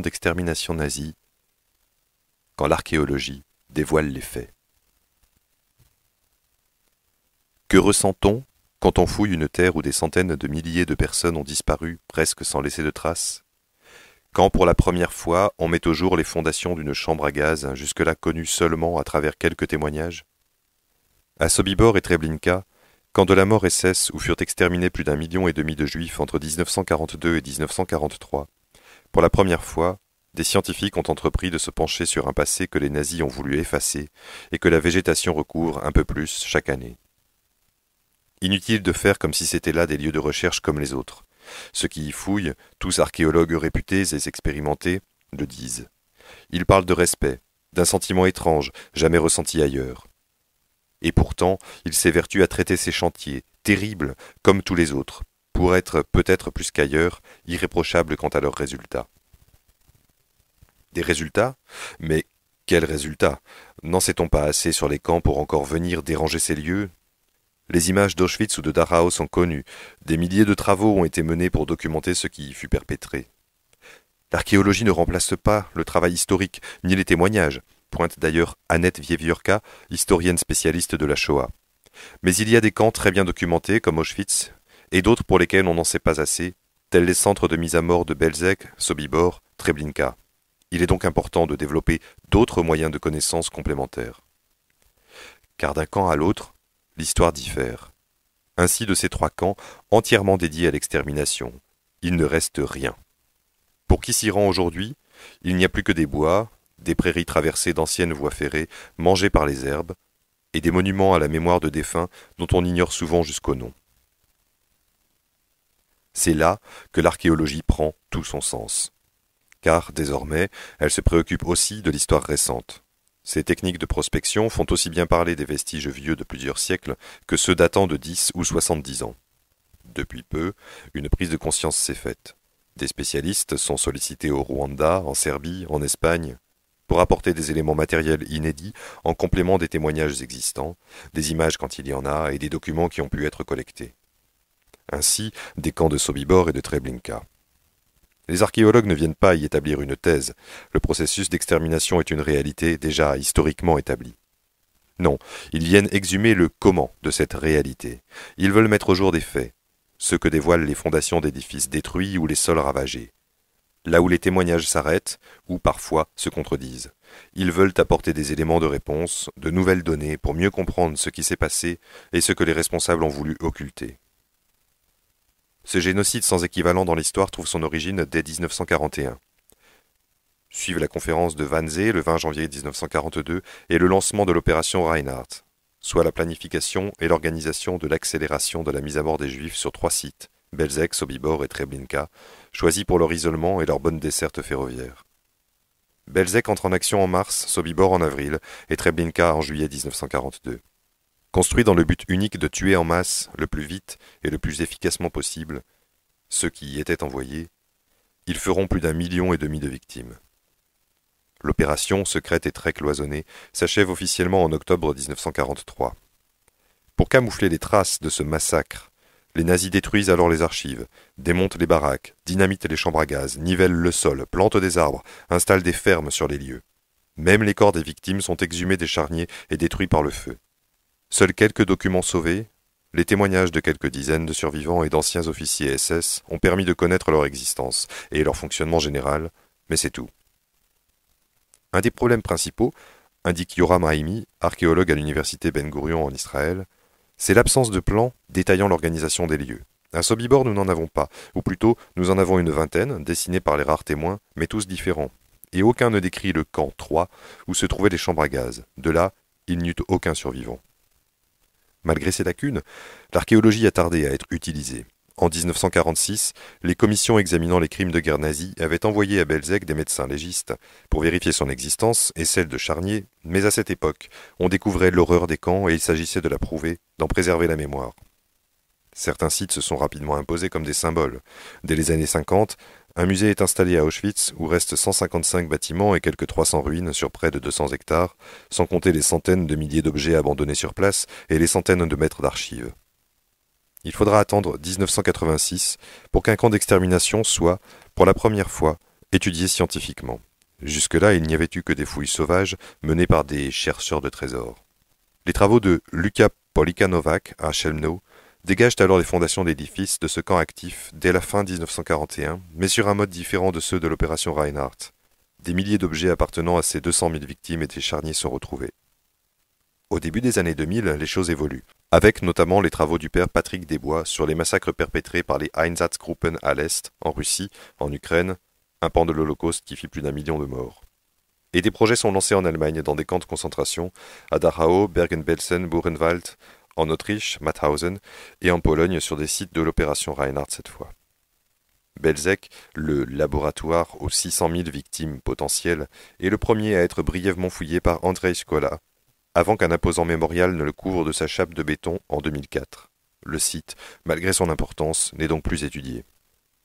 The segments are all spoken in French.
d'extermination nazi quand l'archéologie dévoile les faits. Que ressent-on quand on fouille une terre où des centaines de milliers de personnes ont disparu presque sans laisser de traces? Quand pour la première fois on met au jour les fondations d'une chambre à gaz jusque-là connue seulement à travers quelques témoignages? À Sobibor et Treblinka, quand de la mort SS où furent exterminés plus d'un million et demi de juifs entre 1942 et 1943, pour la première fois, des scientifiques ont entrepris de se pencher sur un passé que les nazis ont voulu effacer et que la végétation recouvre un peu plus chaque année. Inutile de faire comme si c'était là des lieux de recherche comme les autres. Ceux qui y fouillent, tous archéologues réputés et expérimentés, le disent. Ils parlent de respect, d'un sentiment étrange, jamais ressenti ailleurs. Et pourtant, il s'évertue à traiter ces chantiers, terribles, comme tous les autres, pour être, peut-être plus qu'ailleurs, irréprochables quant à leurs résultats. Des résultats? Mais quels résultats? N'en sait-on pas assez sur les camps pour encore venir déranger ces lieux? Les images d'Auschwitz ou de Dachau sont connues. Des milliers de travaux ont été menés pour documenter ce qui y fut perpétré. L'archéologie ne remplace pas le travail historique, ni les témoignages pointe d'ailleurs Annette Wiewiórka, historienne spécialiste de la Shoah. Mais il y a des camps très bien documentés, comme Auschwitz, et d'autres pour lesquels on n'en sait pas assez, tels les centres de mise à mort de Belzec, Sobibor, Treblinka. Il est donc important de développer d'autres moyens de connaissance complémentaires. Car d'un camp à l'autre, l'histoire diffère. Ainsi de ces trois camps entièrement dédiés à l'extermination, il ne reste rien. Pour qui s'y rend aujourd'hui, il n'y a plus que des bois, des prairies traversées d'anciennes voies ferrées, mangées par les herbes, et des monuments à la mémoire de défunts dont on ignore souvent jusqu'au nom. C'est là que l'archéologie prend tout son sens. Car, désormais, elle se préoccupe aussi de l'histoire récente. Ces techniques de prospection font aussi bien parler des vestiges vieux de plusieurs siècles que ceux datant de dix ou soixante-dix ans. Depuis peu, une prise de conscience s'est faite. Des spécialistes sont sollicités au Rwanda, en Serbie, en Espagne, pour apporter des éléments matériels inédits en complément des témoignages existants, des images quand il y en a et des documents qui ont pu être collectés. Ainsi, des camps de Sobibor et de Treblinka. Les archéologues ne viennent pas y établir une thèse, le processus d'extermination est une réalité déjà historiquement établie. Non, ils viennent exhumer le comment de cette réalité. Ils veulent mettre au jour des faits, ce que dévoilent les fondations d'édifices détruits ou les sols ravagés, là où les témoignages s'arrêtent ou parfois se contredisent. Ils veulent apporter des éléments de réponse, de nouvelles données pour mieux comprendre ce qui s'est passé et ce que les responsables ont voulu occulter. Ce génocide sans équivalent dans l'histoire trouve son origine dès 1941. Suivent la conférence de Wannsee le 20 janvier 1942 et le lancement de l'opération Reinhardt, soit la planification et l'organisation de l'accélération de la mise à mort des Juifs sur trois sites, Belzec, Sobibor et Treblinka, choisis pour leur isolement et leur bonne desserte ferroviaire. Belzec entre en action en mars, Sobibor en avril et Treblinka en juillet 1942. Construit dans le but unique de tuer en masse, le plus vite et le plus efficacement possible, ceux qui y étaient envoyés, ils feront plus d'un million et demi de victimes. L'opération, secrète et très cloisonnée, s'achève officiellement en octobre 1943. Pour camoufler les traces de ce massacre les nazis détruisent alors les archives, démontent les baraques, dynamitent les chambres à gaz, nivellent le sol, plantent des arbres, installent des fermes sur les lieux. Même les corps des victimes sont exhumés des charniers et détruits par le feu. Seuls quelques documents sauvés, les témoignages de quelques dizaines de survivants et d'anciens officiers SS ont permis de connaître leur existence et leur fonctionnement général, mais c'est tout. Un des problèmes principaux, indique Yoram Haïmi, archéologue à l'université Ben Gurion en Israël, c'est l'absence de plan détaillant l'organisation des lieux. À Sobibor, nous n'en avons pas, ou plutôt, nous en avons une vingtaine, dessinés par les rares témoins, mais tous différents. Et aucun ne décrit le camp 3, où se trouvaient les chambres à gaz. De là, il n'y eut aucun survivant. Malgré ces lacunes, l'archéologie a tardé à être utilisée. En 1946, les commissions examinant les crimes de guerre nazis avaient envoyé à Belzec des médecins légistes pour vérifier son existence et celle de Charnier, mais à cette époque, on découvrait l'horreur des camps et il s'agissait de la prouver, d'en préserver la mémoire. Certains sites se sont rapidement imposés comme des symboles. Dès les années 50, un musée est installé à Auschwitz où restent 155 bâtiments et quelques 300 ruines sur près de 200 hectares, sans compter les centaines de milliers d'objets abandonnés sur place et les centaines de mètres d'archives. Il faudra attendre 1986 pour qu'un camp d'extermination soit, pour la première fois, étudiés scientifiquement. Jusque-là, il n'y avait eu que des fouilles sauvages menées par des chercheurs de trésors. Les travaux de Luka Polikanovac à Chelmno dégagent alors les fondations d'édifices de ce camp actif dès la fin 1941, mais sur un mode différent de ceux de l'opération Reinhardt. Des milliers d'objets appartenant à ces 200 000 victimes et des charniers sont retrouvés. Au début des années 2000, les choses évoluent, avec notamment les travaux du père Patrick Desbois sur les massacres perpétrés par les Einsatzgruppen à l'Est, en Russie, en Ukraine, un pan de l'Holocauste qui fit plus d'un million de morts. Et des projets sont lancés en Allemagne dans des camps de concentration, à Dachau, Bergen-Belsen, Buchenwald, en Autriche, Mauthausen, et en Pologne sur des sites de l'opération Reinhardt cette fois. Belzec, le laboratoire aux 600 000 victimes potentielles, est le premier à être brièvement fouillé par Andrei Skola, avant qu'un imposant mémorial ne le couvre de sa chape de béton en 2004. Le site, malgré son importance, n'est donc plus étudié.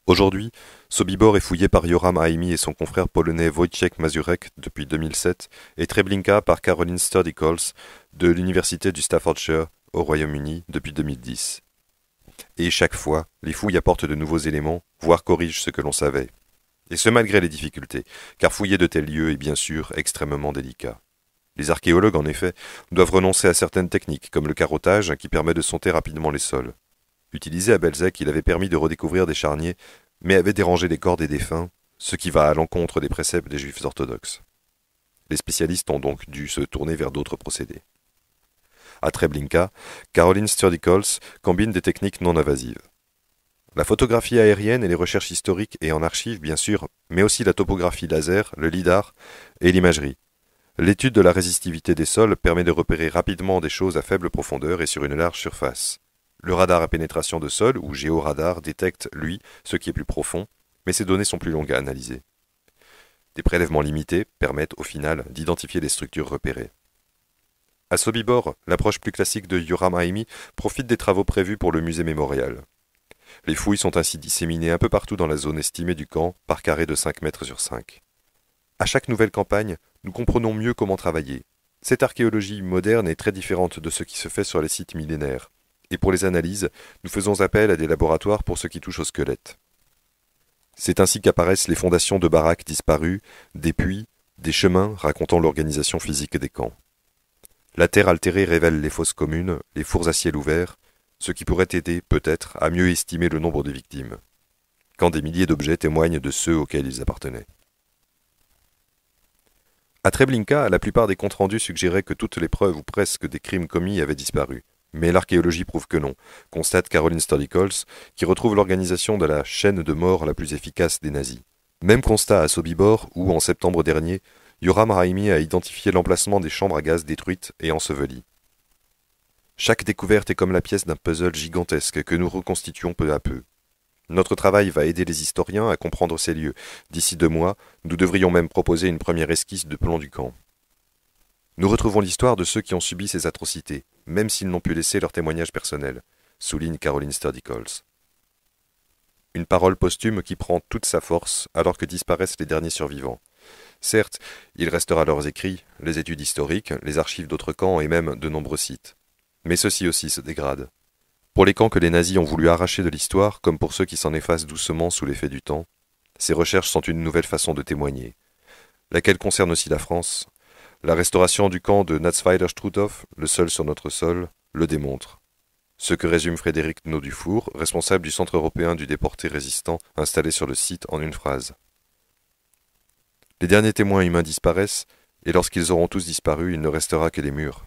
Aujourd'hui, Sobibor est fouillé par Yoram Haimi et son confrère polonais Wojciech Mazurek depuis 2007 et Treblinka par Caroline Sturdy-Coles de l'université du Staffordshire au Royaume-Uni depuis 2010. Et chaque fois, les fouilles apportent de nouveaux éléments, voire corrigent ce que l'on savait. Et ce malgré les difficultés, car fouiller de tels lieux est bien sûr extrêmement délicat. Les archéologues, en effet, doivent renoncer à certaines techniques, comme le carottage, qui permet de sonter rapidement les sols. Utilisé à Belzec, il avait permis de redécouvrir des charniers, mais avait dérangé les corps des défunts, ce qui va à l'encontre des préceptes des juifs orthodoxes. Les spécialistes ont donc dû se tourner vers d'autres procédés. À Treblinka, Caroline Sturdy-Coles combine des techniques non invasives. La photographie aérienne et les recherches historiques et en archives, bien sûr, mais aussi la topographie laser, le lidar et l'imagerie. L'étude de la résistivité des sols permet de repérer rapidement des choses à faible profondeur et sur une large surface. Le radar à pénétration de sol, ou géoradar, détecte, lui, ce qui est plus profond, mais ces données sont plus longues à analyser. Des prélèvements limités permettent, au final, d'identifier les structures repérées. À Sobibor, l'approche plus classique de Yoram Haimi profite des travaux prévus pour le musée mémorial. Les fouilles sont ainsi disséminées un peu partout dans la zone estimée du camp par carré de 5 mètres sur 5. À chaque nouvelle campagne, nous comprenons mieux comment travailler. Cette archéologie moderne est très différente de ce qui se fait sur les sites millénaires et pour les analyses, nous faisons appel à des laboratoires pour ce qui touche au squelette. C'est ainsi qu'apparaissent les fondations de baraques disparues, des puits, des chemins racontant l'organisation physique des camps. La terre altérée révèle les fosses communes, les fours à ciel ouvert, ce qui pourrait aider, peut-être, à mieux estimer le nombre de victimes, quand des milliers d'objets témoignent de ceux auxquels ils appartenaient. À Treblinka, la plupart des comptes rendus suggéraient que toutes les preuves ou presque des crimes commis avaient disparu. Mais l'archéologie prouve que non, constate Caroline Sturdy-Coles, qui retrouve l'organisation de la chaîne de mort la plus efficace des nazis. Même constat à Sobibor, où, en septembre dernier, Yoram Raimi a identifié l'emplacement des chambres à gaz détruites et ensevelies. Chaque découverte est comme la pièce d'un puzzle gigantesque que nous reconstituons peu à peu. Notre travail va aider les historiens à comprendre ces lieux. D'ici deux mois, nous devrions même proposer une première esquisse de plan du camp. Nous retrouvons l'histoire de ceux qui ont subi ces atrocités, même s'ils n'ont pu laisser leur témoignage personnel, souligne Caroline Sturdy-Coles. Une parole posthume qui prend toute sa force alors que disparaissent les derniers survivants. Certes, il restera leurs écrits, les études historiques, les archives d'autres camps et même de nombreux sites. Mais ceux-ci aussi se dégradent. Pour les camps que les nazis ont voulu arracher de l'histoire, comme pour ceux qui s'en effacent doucement sous l'effet du temps, ces recherches sont une nouvelle façon de témoigner, laquelle concerne aussi la France, la restauration du camp de Natzweiler-Struthof, le seul sur notre sol, le démontre. Ce que résume Frédéric Naudufour, responsable du Centre européen du déporté résistant installé sur le site en une phrase. Les derniers témoins humains disparaissent, et lorsqu'ils auront tous disparu, il ne restera que les murs.